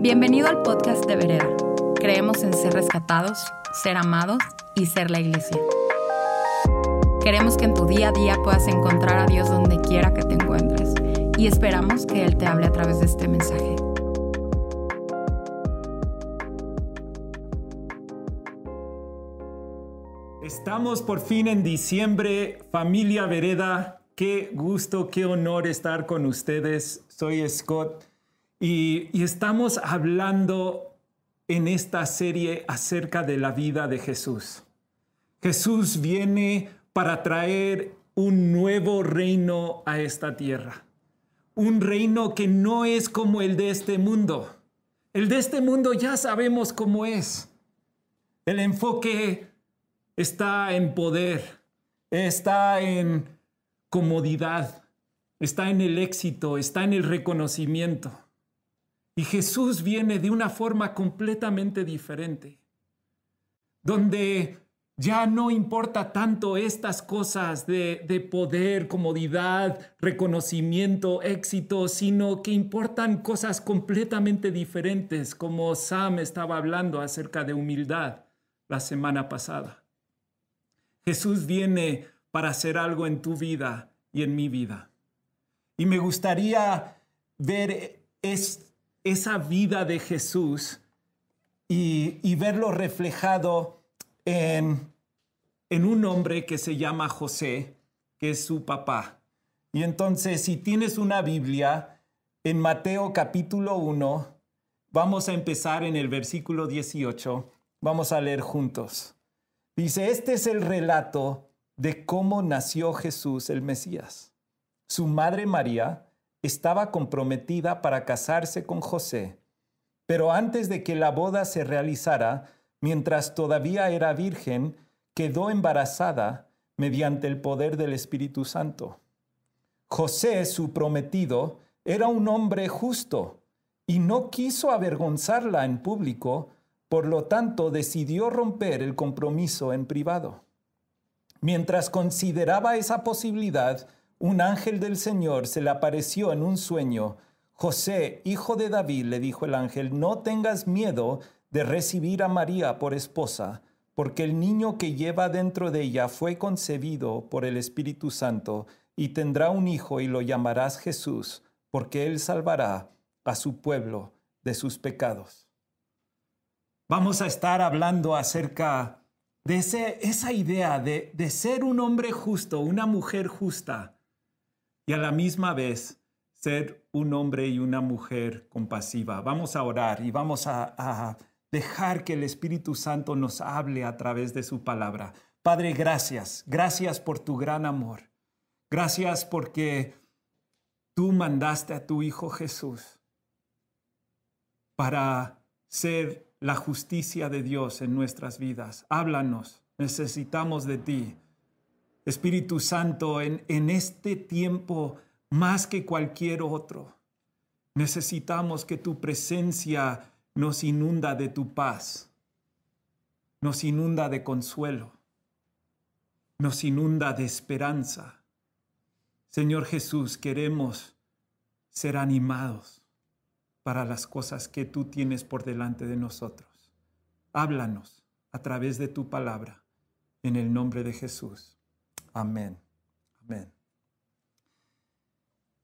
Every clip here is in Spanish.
Bienvenido al podcast de Vereda. Creemos en ser rescatados, ser amados y ser la iglesia. Queremos que en tu día a día puedas encontrar a Dios donde quiera que te encuentres y esperamos que Él te hable a través de este mensaje. Estamos por fin en diciembre, familia Vereda. Qué gusto, qué honor estar con ustedes. Soy Scott y, estamos hablando en esta serie acerca de la vida de Jesús. Jesús viene para traer un nuevo reino a esta tierra. Un reino que no es como el de este mundo. El de este mundo ya sabemos cómo es. El enfoque está en poder, está en comodidad, está en el éxito, está en el reconocimiento. Y Jesús viene de una forma completamente diferente, donde ya no importa tanto estas cosas de, de, poder, comodidad, reconocimiento, éxito, sino que importan cosas completamente diferentes, como Sam estaba hablando acerca de humildad la semana pasada. Jesús viene para hacer algo en tu vida y en mi vida. Y me gustaría ver es, esa vida de Jesús y, verlo reflejado en, en un hombre que se llama José, que es su papá. Y entonces, si tienes una Biblia, en Mateo capítulo 1, vamos a empezar en el versículo 18, vamos a leer juntos. Dice, este es el relato de cómo nació Jesús el Mesías. Su madre María estaba comprometida para casarse con José, pero antes de que la boda se realizara, mientras todavía era virgen, quedó embarazada mediante el poder del Espíritu Santo. José, su prometido, era un hombre justo y no quiso avergonzarla en público, por lo tanto decidió romper el compromiso en privado. Mientras consideraba esa posibilidad, un ángel del Señor se le apareció en un sueño. José, hijo de David, le dijo el ángel, no tengas miedo de recibir a María por esposa, porque el niño que lleva dentro de ella fue concebido por el Espíritu Santo, y tendrá un hijo y lo llamarás Jesús, porque él salvará a su pueblo de sus pecados. Vamos a estar hablando acerca de esa idea de, de ser un hombre justo, una mujer justa, y a la misma vez ser un hombre y una mujer compasiva. Vamos a orar y vamos a, dejar que el Espíritu Santo nos hable a través de su palabra. Padre, gracias. Gracias por tu gran amor. Gracias porque tú mandaste a tu Hijo Jesús para ser la justicia de Dios en nuestras vidas. Háblanos. Necesitamos de ti. Espíritu Santo, en, en este tiempo más que cualquier otro, necesitamos que tu presencia nos inunda de tu paz, nos inunda de consuelo, nos inunda de esperanza. Señor Jesús, queremos ser animados para las cosas que tú tienes por delante de nosotros. Háblanos a través de tu palabra, en el nombre de Jesús. Amén. Amén.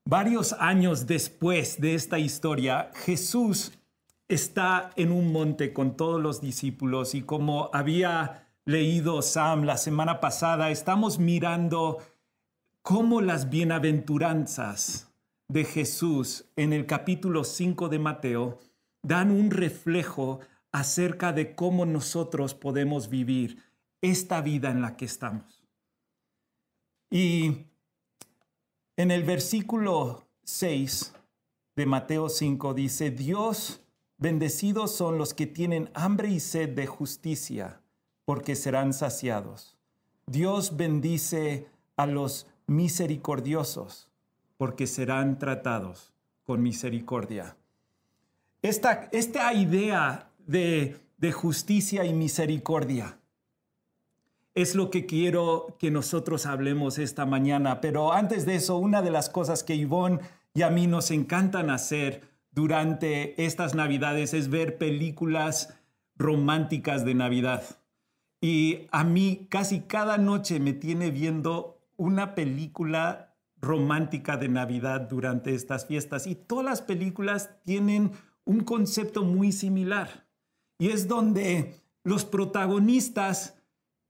Varios años después de esta historia, Jesús está en un monte con todos los discípulos y como había leído Sam la semana pasada, estamos mirando cómo las bienaventuranzas de Jesús en el capítulo 5 de Mateo dan un reflejo acerca de cómo nosotros podemos vivir esta vida en la que estamos. Y en el versículo 6 de Mateo 5 dice, Dios, bendecidos son los que tienen hambre y sed de justicia, porque serán saciados. Dios bendice a los misericordiosos, porque serán tratados con misericordia. Esta, esta idea de, de justicia y misericordia es lo que quiero que nosotros hablemos esta mañana. Pero antes de eso, una de las cosas que Ivonne y a mí nos encantan hacer durante estas navidades es ver películas románticas de Navidad. Y a mí casi cada noche me tiene viendo una película romántica de Navidad durante estas fiestas. Y todas las películas tienen un concepto muy similar. Y es donde los protagonistas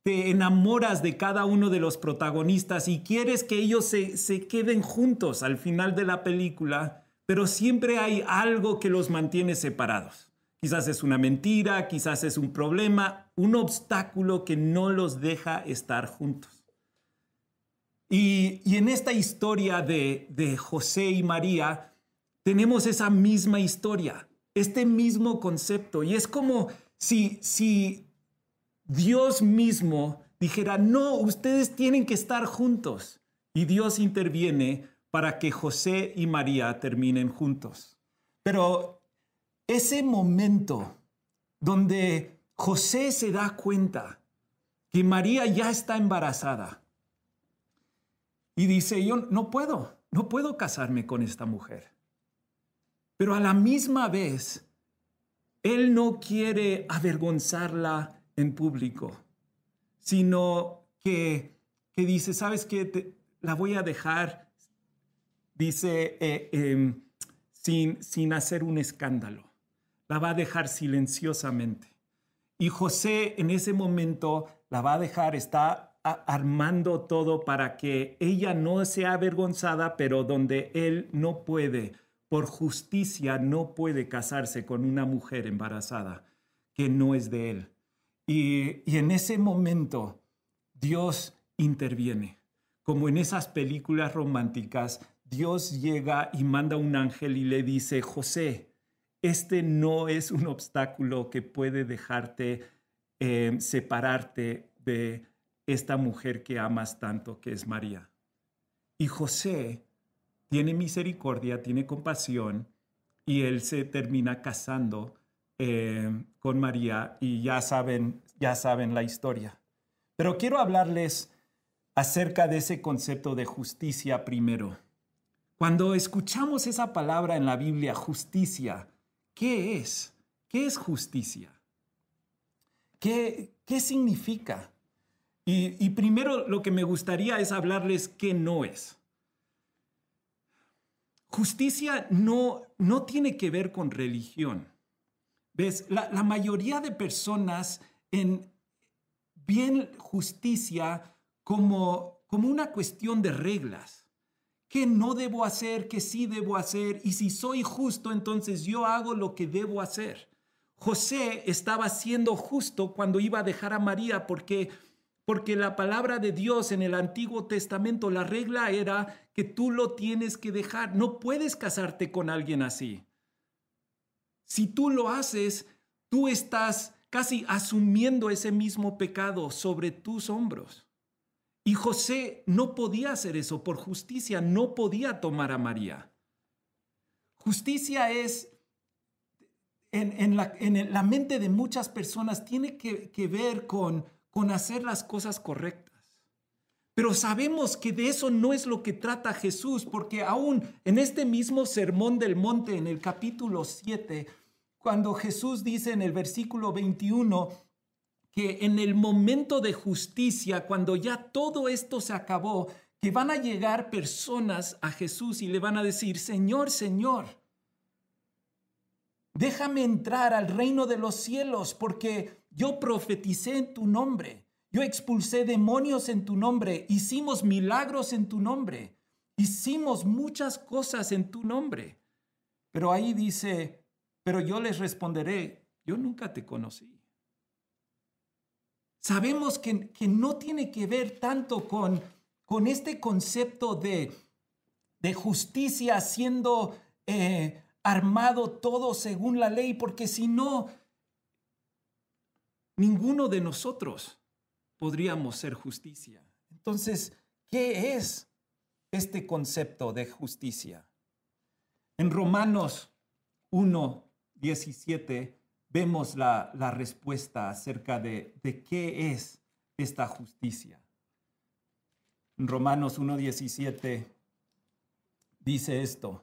te enamoras de cada uno de los protagonistas y quieres que ellos se, se, queden juntos al final de la película, pero siempre hay algo que los mantiene separados. Quizás es una mentira, quizás es un problema, un obstáculo que no los deja estar juntos. Y, y en esta historia de, de José y María, tenemos esa misma historia, este mismo concepto. Y es como si, si Dios mismo dijera, no, ustedes tienen que estar juntos. Y Dios interviene para que José y María terminen juntos. Pero ese momento donde José se da cuenta que María ya está embarazada y dice, yo no puedo, no puedo casarme con esta mujer. Pero a la misma vez, él no quiere avergonzarla en público, sino que, que dice, ¿sabes qué? la voy a dejar, dice, eh, em, sin, sin hacer un escándalo. La va a dejar silenciosamente. Y José en ese momento la va a dejar, está armando todo para que ella no sea avergonzada, pero donde él no puede, por justicia, no puede casarse con una mujer embarazada que no es de él. Y, en ese momento Dios interviene. Como en esas películas románticas, Dios llega y manda un ángel y le dice, José, este no es un obstáculo que puede dejarte eh, separarte de esta mujer que amas tanto, que es María. Y José tiene misericordia, tiene compasión, y él se termina casando eh, con María y ya saben, ya saben la historia. Pero quiero hablarles acerca de ese concepto de justicia primero. Cuando escuchamos esa palabra en la Biblia, justicia, ¿qué es? ¿Qué es justicia? ¿Qué, qué significa? Y, y primero lo que me gustaría es hablarles qué no es. Justicia no, no tiene que ver con religión. ¿Ves? La, mayoría de personas en, ven justicia como, como una cuestión de reglas. ¿Qué no debo hacer? ¿Qué sí debo hacer? Y si soy justo, entonces yo hago lo que debo hacer. José estaba siendo justo cuando iba a dejar a María porque porque la palabra de Dios en el Antiguo Testamento, la regla era que tú lo tienes que dejar. No puedes casarte con alguien así. Si tú lo haces, tú estás casi asumiendo ese mismo pecado sobre tus hombros. Y José no podía hacer eso por justicia, no podía tomar a María. Justicia es, en, la, mente de muchas personas, tiene que, que ver con, con hacer las cosas correctas. Pero sabemos que de eso no es lo que trata Jesús, porque aún en este mismo sermón del monte, en el capítulo 7, cuando Jesús dice en el versículo 21 que en el momento de justicia, cuando ya todo esto se acabó, que van a llegar personas a Jesús y le van a decir, Señor, Señor, déjame entrar al reino de los cielos, porque yo profeticé en tu nombre yo expulsé demonios en tu nombre, hicimos milagros en tu nombre, hicimos muchas cosas en tu nombre. Pero ahí dice, pero yo les responderé, yo nunca te conocí. Sabemos que, que no tiene que ver tanto con, con este concepto de, de justicia siendo eh, armado todo según la ley, porque si no, ninguno de nosotros podríamos ser justicia. Entonces, ¿qué es este concepto de justicia? En Romanos 1, 17 vemos la, respuesta acerca de, de, qué es esta justicia. En Romanos 1, 17 dice esto.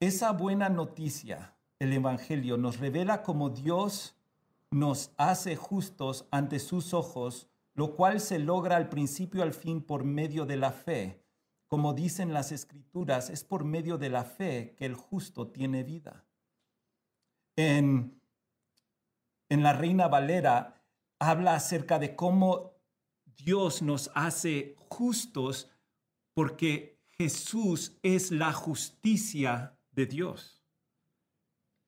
esa buena noticia, el Evangelio, nos revela cómo Dios nos hace justos ante sus ojos, lo cual se logra al principio al fin por medio de la fe. Como dicen las escrituras, es por medio de la fe que el justo tiene vida. En, en la Reina Valera habla acerca de cómo Dios nos hace justos porque Jesús es la justicia de Dios.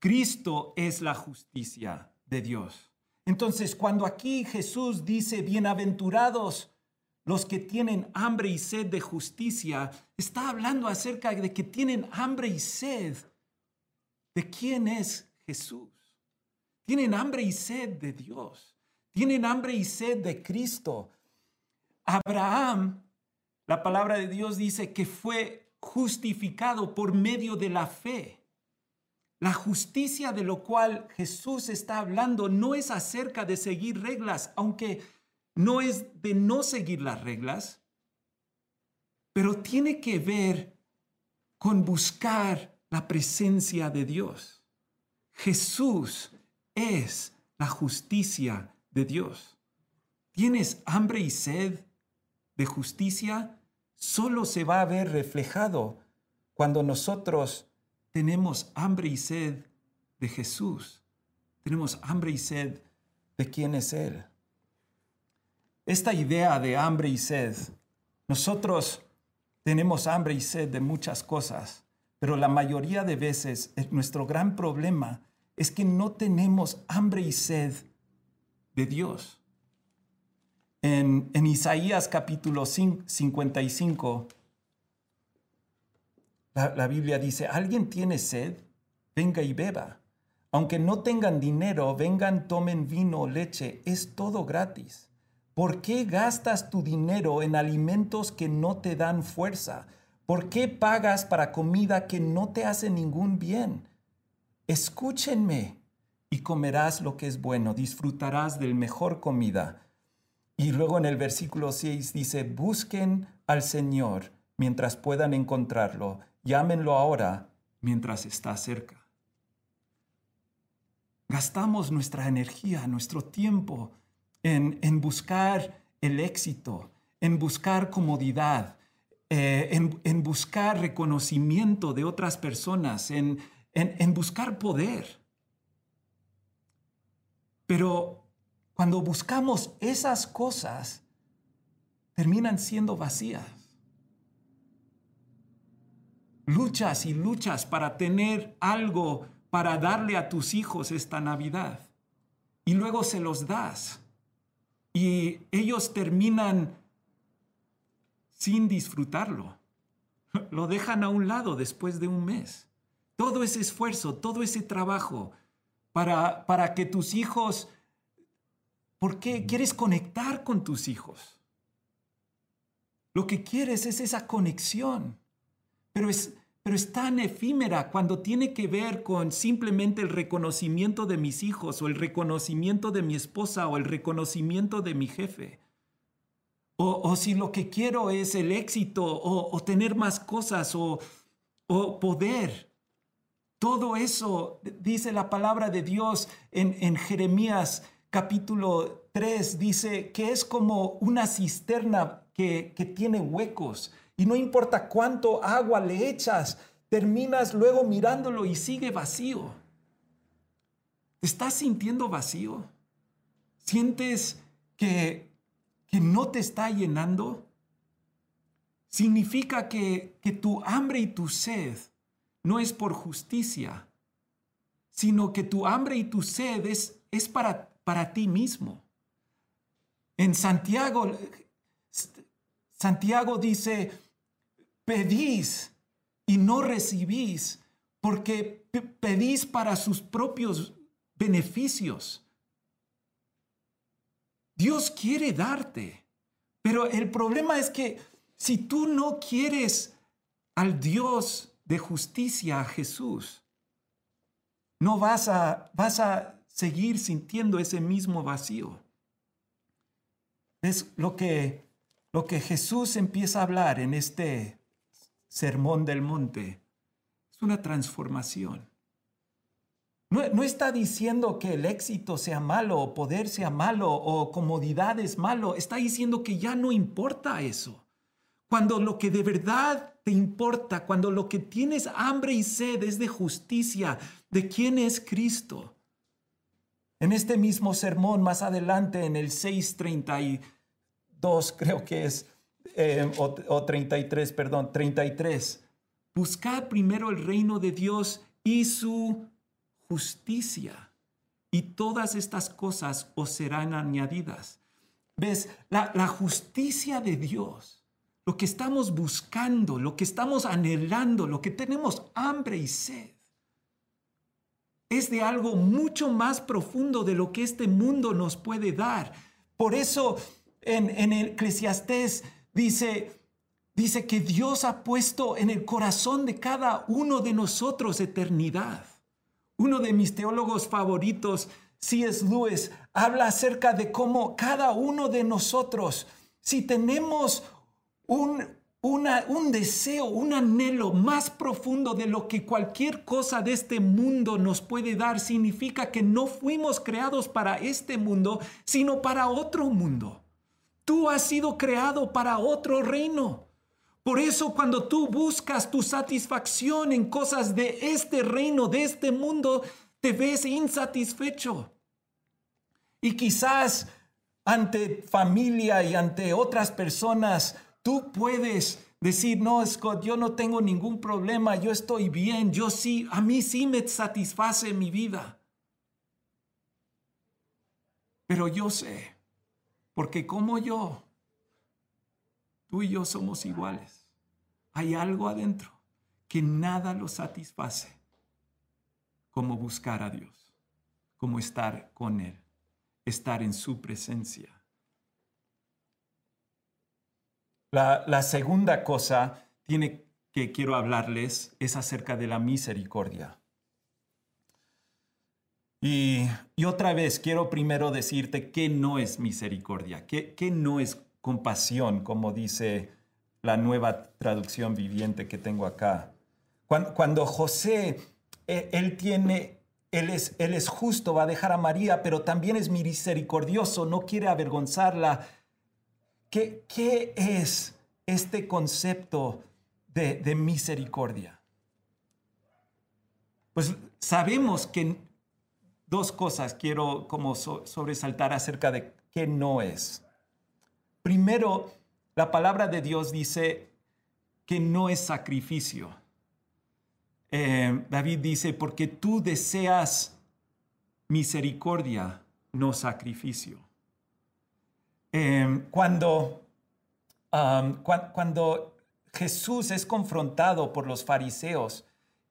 Cristo es la justicia de Dios. Entonces, cuando aquí Jesús dice, bienaventurados los que tienen hambre y sed de justicia, está hablando acerca de que tienen hambre y sed de quién es Jesús. Tienen hambre y sed de Dios. Tienen hambre y sed de Cristo. Abraham, la palabra de Dios dice que fue justificado por medio de la fe. La justicia de lo cual Jesús está hablando no es acerca de seguir reglas, aunque no es de no seguir las reglas, pero tiene que ver con buscar la presencia de Dios. Jesús es la justicia de Dios. ¿Tienes hambre y sed de justicia? Solo se va a ver reflejado cuando nosotros tenemos hambre y sed de Jesús. Tenemos hambre y sed de quién es Él. Esta idea de hambre y sed, nosotros tenemos hambre y sed de muchas cosas, pero la mayoría de veces nuestro gran problema es que no tenemos hambre y sed de Dios. En, en Isaías capítulo 55, la, Biblia dice, ¿alguien tiene sed? Venga y beba. Aunque no tengan dinero, vengan, tomen vino o leche, es todo gratis. ¿Por qué gastas tu dinero en alimentos que no te dan fuerza? ¿Por qué pagas para comida que no te hace ningún bien? Escúchenme y comerás lo que es bueno, disfrutarás del mejor comida. Y luego en el versículo 6 dice, busquen al Señor mientras puedan encontrarlo Llámenlo ahora mientras está cerca. Gastamos nuestra energía, nuestro tiempo en, buscar el éxito, en buscar comodidad, eh, en, buscar reconocimiento de otras personas, en, en buscar poder. Pero cuando buscamos esas cosas, terminan siendo vacías luchas y luchas para tener algo para darle a tus hijos esta Navidad. Y luego se los das. Y ellos terminan sin disfrutarlo. Lo dejan a un lado después de un mes. Todo ese esfuerzo, todo ese trabajo para, para que tus hijos... ¿Por qué quieres conectar con tus hijos? Lo que quieres es esa conexión pero es, pero es tan efímera cuando tiene que ver con simplemente el reconocimiento de mis hijos o el reconocimiento de mi esposa o el reconocimiento de mi jefe. O, si lo que quiero es el éxito o, tener más cosas o, o, poder. Todo eso, dice la palabra de Dios en, en Jeremías capítulo 3, dice que es como una cisterna que, que tiene huecos y no importa cuánto agua le echas, terminas luego mirándolo y sigue vacío. estás sintiendo vacío? ¿Sientes que, que no te está llenando? Significa que, que tu hambre y tu sed no es por justicia, sino que tu hambre y tu sed es, es para, para ti mismo. En Santiago, Santiago dice, pedís y no recibís porque pedís para sus propios beneficios. Dios quiere darte, pero el problema es que si tú no quieres al Dios de justicia, a Jesús, no vas a, vas a seguir sintiendo ese mismo vacío. Es lo que, lo que Jesús empieza a hablar en este Sermón del Monte. es una transformación. No, está diciendo que el éxito sea malo, o poder sea malo, o comodidad es malo. Está diciendo que ya no importa eso. Cuando lo que de verdad te importa, cuando lo que tienes hambre y sed es de justicia, de quién es Cristo. En este mismo sermón, más adelante, en el 632, creo que es, eh, o, o 33, perdón, 33, buscad primero el reino de Dios y su justicia, y todas estas cosas os serán añadidas. ¿Ves? La, la justicia de Dios, lo que estamos buscando, lo que estamos anhelando, lo que tenemos hambre y sed, es de algo mucho más profundo de lo que este mundo nos puede dar. Por eso en, en Eclesiastés dice, dice que Dios ha puesto en el corazón de cada uno de nosotros eternidad. Uno de mis teólogos favoritos, C.S. Lewis, habla acerca de cómo cada uno de nosotros, si tenemos un, un deseo, un anhelo más profundo de lo que cualquier cosa de este mundo nos puede dar, significa que no fuimos creados para este mundo, sino para otro mundo. Tú has sido creado para otro reino. Por eso cuando tú buscas tu satisfacción en cosas de este reino, de este mundo, te ves insatisfecho. Y quizás ante familia y ante otras personas, tú puedes decir, no, Scott, yo no tengo ningún problema, yo estoy bien, yo sí, a mí sí me satisface mi vida. Pero yo sé, porque como yo, tú y yo somos iguales hay algo adentro que nada lo satisface como buscar a Dios, como estar con Él, estar en su presencia. La, segunda cosa tiene, que quiero hablarles es acerca de la misericordia. Y, otra vez quiero primero decirte qué no es misericordia, qué no es compasión, como dice la nueva traducción viviente que tengo acá. Cuando, José, e, él tiene, él es, justo, va a dejar a María, pero también es misericordioso, no quiere avergonzarla. ¿Qué, qué es este concepto de, misericordia? Pues sabemos que dos cosas quiero como sobresaltar acerca de qué no es. Primero, la palabra de Dios dice que no es sacrificio. Eh, David dice, porque tú deseas misericordia, no sacrificio. Eh, cuando, cuando Jesús es confrontado por los fariseos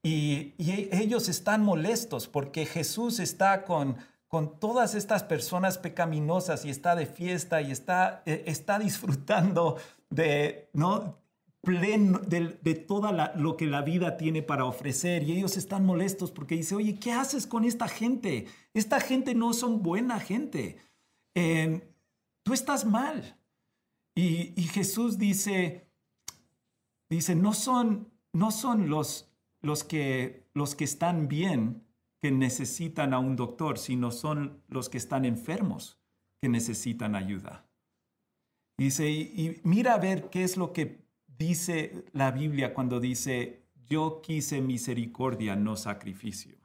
y, ellos están molestos porque Jesús está con con todas estas personas pecaminosas y está de fiesta y está, eh, está disfrutando de, ¿no? pleno de, de toda lo que la vida tiene para ofrecer y ellos están molestos porque dice, oye, ¿qué haces con esta gente? Esta gente no son buena gente. Em, tú estás mal. Y, y, Jesús dice, dice, no son, no son los, los, que, los que están bien que necesitan a un doctor, sino son los que están enfermos que necesitan ayuda. Dice, y, mira a ver qué es lo que dice la Biblia cuando dice, yo quise misericordia, no sacrificio.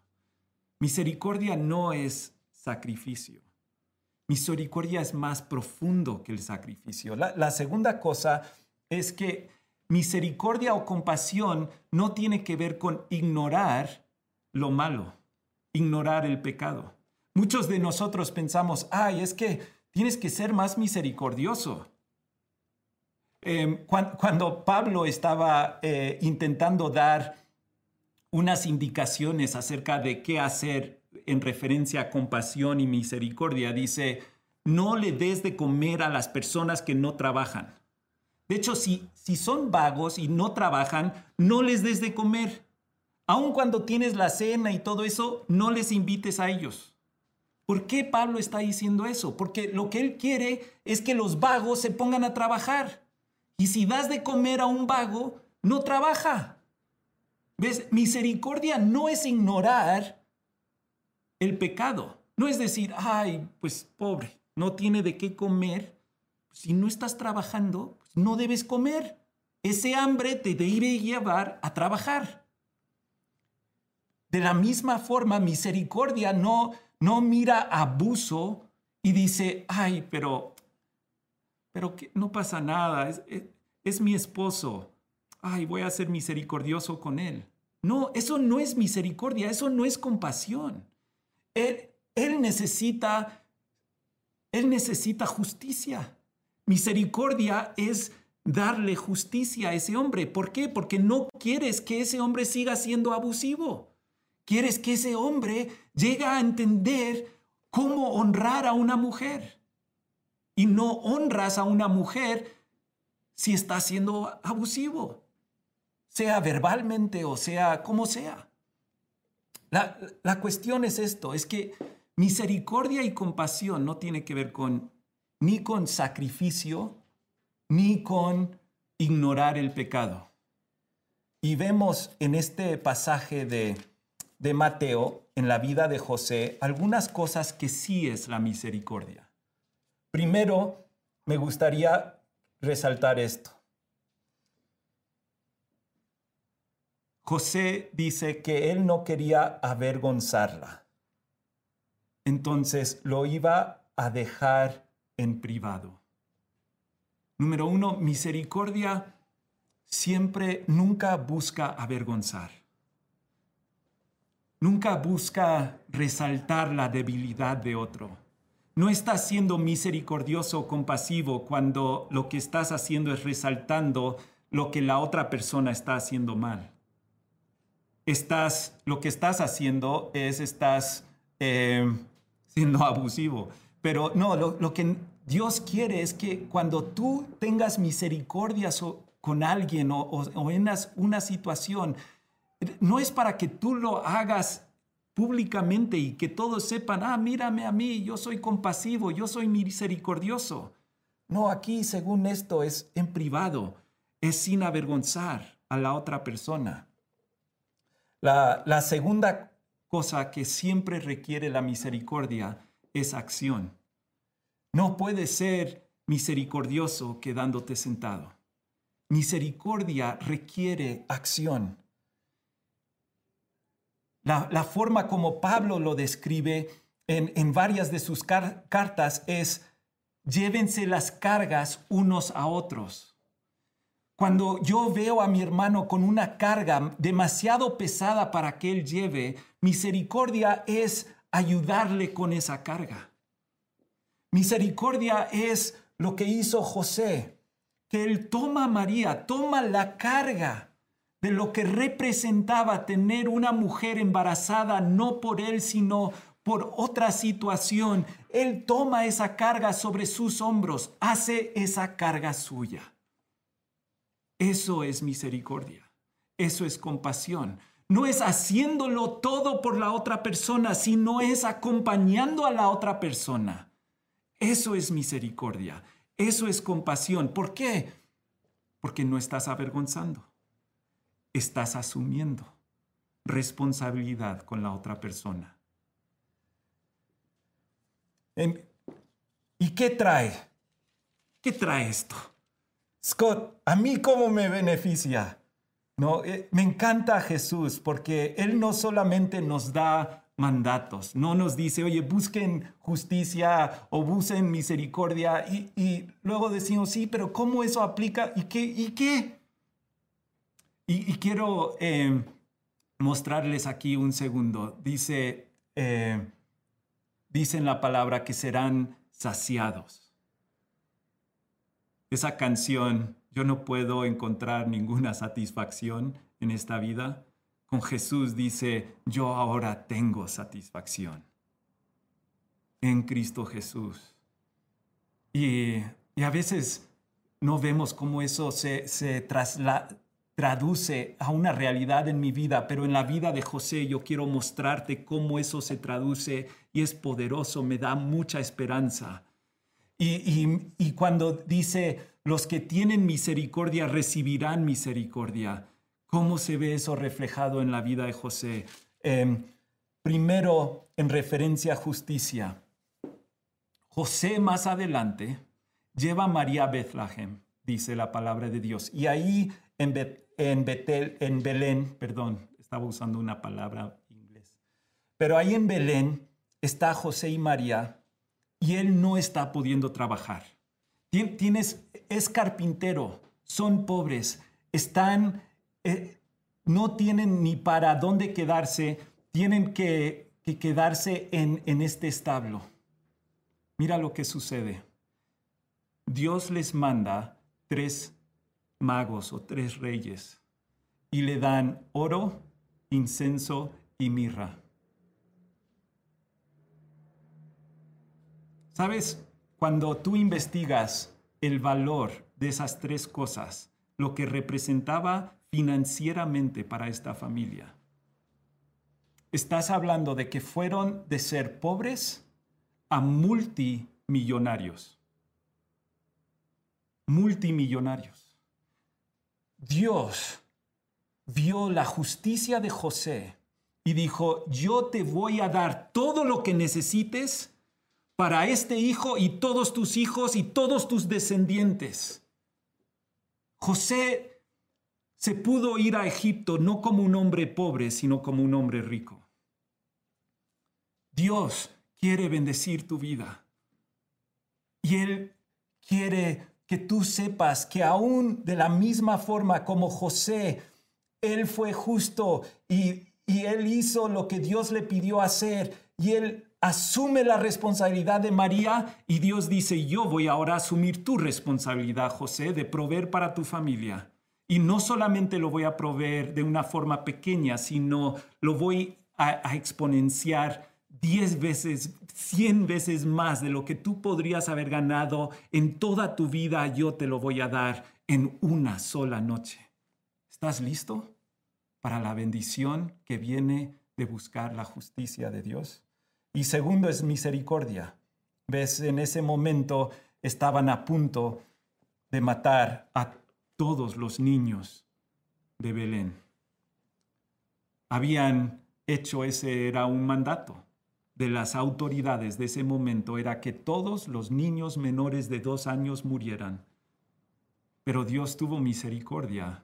Misericordia no es sacrificio. Misericordia es más profundo que el sacrificio. la segunda cosa es que misericordia o compasión no tiene que ver con ignorar lo malo ignorar el pecado. Muchos de nosotros pensamos, ay, es que tienes que ser más misericordioso. Em, cuando, Pablo estaba eh, intentando dar unas indicaciones acerca de qué hacer en referencia a compasión y misericordia, dice, no le des de comer a las personas que no trabajan. De hecho, si, si son vagos y no trabajan, no les des de comer. Aun cuando tienes la cena y todo eso, no les invites a ellos. ¿Por qué Pablo está diciendo eso? Porque lo que él quiere es que los vagos se pongan a trabajar. Y si das de comer a un vago, no trabaja. ¿Ves? Misericordia no es ignorar el pecado. No es decir, ay, pues pobre, no tiene de qué comer. Si no estás trabajando, no debes comer. Ese hambre te debe llevar a trabajar. De la misma forma, misericordia no, no mira abuso y dice, ay, pero, pero que no pasa nada, es, es mi esposo. Ay, voy a ser misericordioso con él. No, eso no es misericordia, eso no es compasión. Él, él necesita, él necesita justicia. Misericordia es darle justicia a ese hombre. ¿Por qué? Porque no quieres que ese hombre siga siendo abusivo. Quieres que ese hombre llegue a entender cómo honrar a una mujer. Y no honras a una mujer si está siendo abusivo, sea verbalmente o sea como sea. La, la cuestión es esto, es que misericordia y compasión no tiene que ver con ni con sacrificio, ni con ignorar el pecado. Y vemos en este pasaje de, de Mateo, en la vida de José, algunas cosas que sí es la misericordia. Primero, me gustaría resaltar esto. José dice que él no quería avergonzarla. Entonces lo iba a dejar en privado. Número uno, misericordia siempre, nunca busca avergonzar. Nunca busca resaltar la debilidad de otro. No estás siendo misericordioso o compasivo cuando lo que estás haciendo es resaltando lo que la otra persona está haciendo mal. Estás, lo que estás haciendo es, estás eh, siendo abusivo. Pero no, lo, que Dios quiere es que cuando tú tengas misericordia con alguien o, o en una situación, no es para que tú lo hagas públicamente y que todos sepan, ah, mírame a mí, yo soy compasivo, yo soy misericordioso. No, aquí según esto es en privado, es sin avergonzar a la otra persona. La, la segunda cosa que siempre requiere la misericordia es acción. No puede ser misericordioso quedándote sentado. Misericordia requiere acción. La, forma como Pablo lo describe en, varias de sus cartas es, llévense las cargas unos a otros. Cuando yo veo a mi hermano con una carga demasiado pesada para que él lleve, misericordia es ayudarle con esa carga. Misericordia es lo que hizo José, que él toma a María, toma la carga de lo que representaba tener una mujer embarazada, no por él, sino por otra situación. Él toma esa carga sobre sus hombros, hace esa carga suya. Eso es misericordia, eso es compasión. No es haciéndolo todo por la otra persona, sino es acompañando a la otra persona. Eso es misericordia, eso es compasión. ¿Por qué? Porque no estás avergonzando estás asumiendo responsabilidad con la otra persona. ¿Y qué trae? ¿Qué trae esto? Scott, ¿a mí cómo me beneficia? No, eh, me encanta Jesús porque Él no solamente nos da mandatos, no nos dice, oye, busquen justicia o busquen misericordia y, luego decimos, sí, pero ¿cómo eso aplica? ¿Y qué? ¿Y qué? Y, quiero eh, mostrarles aquí un segundo. Dice, eh, la palabra que serán saciados. Esa canción, yo no puedo encontrar ninguna satisfacción en esta vida. Con Jesús dice, yo ahora tengo satisfacción en Cristo Jesús. Y, a veces no vemos cómo eso se, se traduce a una realidad en mi vida, pero en la vida de José yo quiero mostrarte cómo eso se traduce y es poderoso, me da mucha esperanza. Y, cuando dice, los que tienen misericordia recibirán misericordia, ¿Cómo se ve eso reflejado en la vida de José? Em, primero, en referencia a justicia. José más adelante lleva a María a Bethlehem, dice la palabra de Dios. Y ahí en, en, Betel, en Belén, perdón, estaba usando una palabra inglés, pero ahí en Belén está José y María y él no está pudiendo trabajar. Tienes, es carpintero, son pobres, están, eh, no tienen ni para dónde quedarse, tienen que, quedarse en, en este establo. Mira lo que sucede. Dios les manda tres magos o tres reyes y le dan oro, incenso y mirra. ¿Sabes? Cuando tú investigas el valor de esas tres cosas, lo que representaba financieramente para esta familia, estás hablando de que fueron de ser pobres a multimillonarios. Multimillonarios. Dios vio la justicia de José y dijo, yo te voy a dar todo lo que necesites para este hijo y todos tus hijos y todos tus descendientes. José se pudo ir a Egipto no como un hombre pobre, sino como un hombre rico. Dios quiere bendecir tu vida. Y Él quiere que tú sepas que aún de la misma forma como José, Él fue justo y, y Él hizo lo que Dios le pidió hacer y Él asume la responsabilidad de María y Dios dice, yo voy ahora a asumir tu responsabilidad, José, de proveer para tu familia. Y no solamente lo voy a proveer de una forma pequeña, sino lo voy a, exponenciar diez veces, cien veces más de lo que tú podrías haber ganado en toda tu vida, yo te lo voy a dar en una sola noche. ¿Estás listo para la bendición que viene de buscar la justicia de Dios? Y segundo es misericordia. Ves, en ese momento estaban a punto de matar a todos los niños de Belén. Habían hecho ese, era un mandato de las autoridades de ese momento, era que todos los niños menores de dos años murieran. Pero Dios tuvo misericordia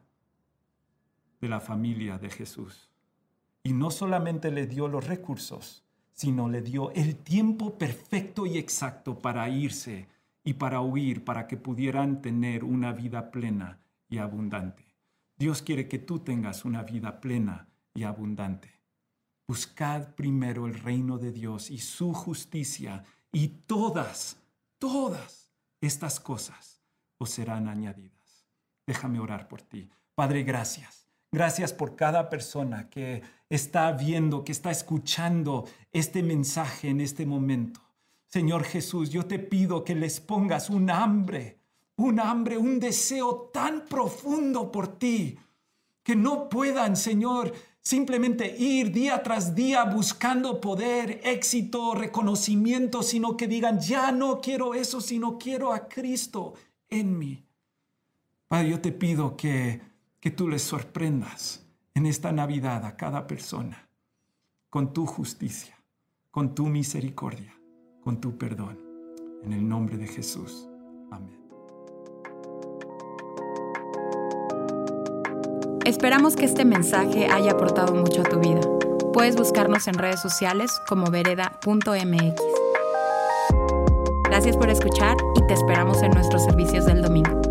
de la familia de Jesús. Y no solamente le dio los recursos, sino le dio el tiempo perfecto y exacto para irse y para huir, para que pudieran tener una vida plena y abundante. Dios quiere que tú tengas una vida plena y abundante. Buscad primero el reino de Dios y su justicia y todas, todas estas cosas os serán añadidas. Déjame orar por ti. Padre, gracias. Gracias por cada persona que está viendo, que está escuchando este mensaje en este momento. Señor Jesús, yo te pido que les pongas un hambre, un hambre, un deseo tan profundo por ti, que no puedan, Señor, simplemente ir día tras día buscando poder, éxito, reconocimiento, sino que digan, ya no quiero eso, sino quiero a Cristo en mí. Padre, yo te pido que que tú les sorprendas en esta Navidad a cada persona con tu justicia, con tu misericordia, con tu perdón. En el nombre de Jesús. Amén. Esperamos que este mensaje haya aportado mucho a tu vida. Puedes buscarnos en redes sociales como vereda.mx. Gracias por escuchar y te esperamos en nuestros servicios del domingo.